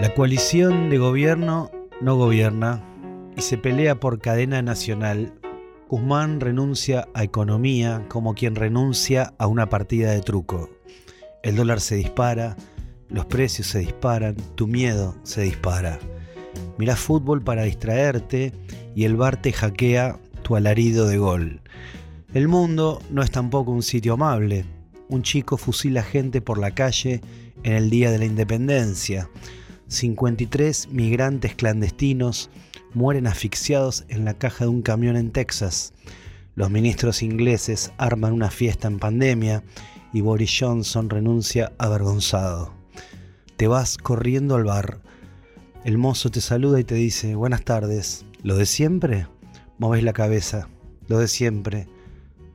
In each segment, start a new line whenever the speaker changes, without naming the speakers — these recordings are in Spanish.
La coalición de gobierno no gobierna y se pelea por cadena nacional. Guzmán renuncia a economía como quien renuncia a una partida de truco. El dólar se dispara, los precios se disparan, tu miedo se dispara. Mirás fútbol para distraerte y el bar te hackea tu alarido de gol. El mundo no es tampoco un sitio amable. Un chico fusila gente por la calle en el Día de la Independencia. 53 migrantes clandestinos mueren asfixiados en la caja de un camión en Texas. Los ministros ingleses arman una fiesta en pandemia y Boris Johnson renuncia avergonzado. Te vas corriendo al bar. El mozo te saluda y te dice, buenas tardes. ¿Lo de siempre? Moves la cabeza. Lo de siempre.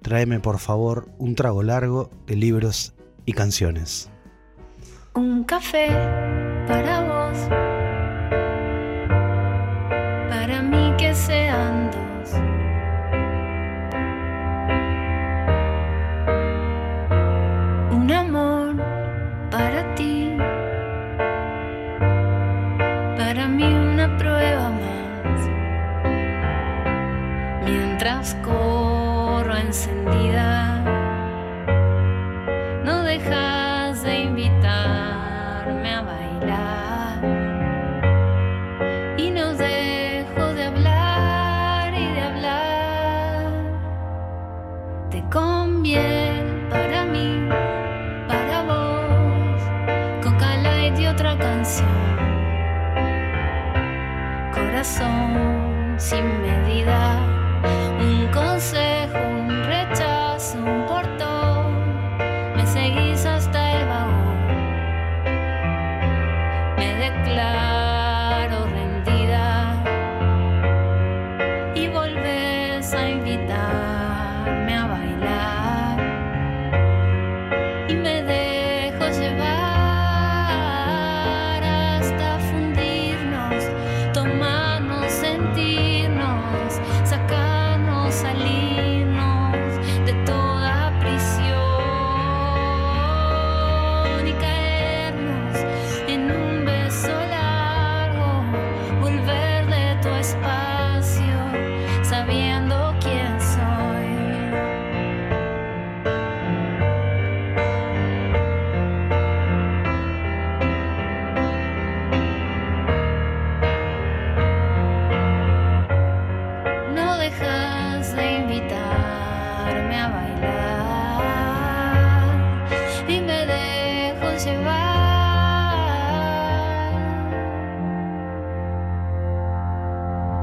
Tráeme por favor un trago largo de libros y canciones.
Un café para vos, para mí que sean dos. Un amor para ti, para mí una prueba más. Mientras corro encendida, no dejas medida.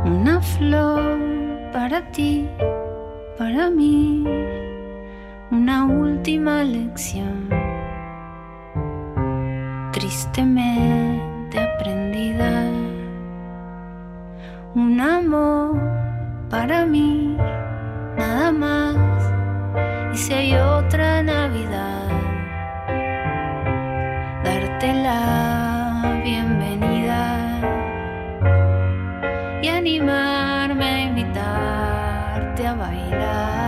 Una flor para ti, para mí, una última lección. Tristemente aprendida un amor para mí, nada más. Y si hay otra Navidad, ではいら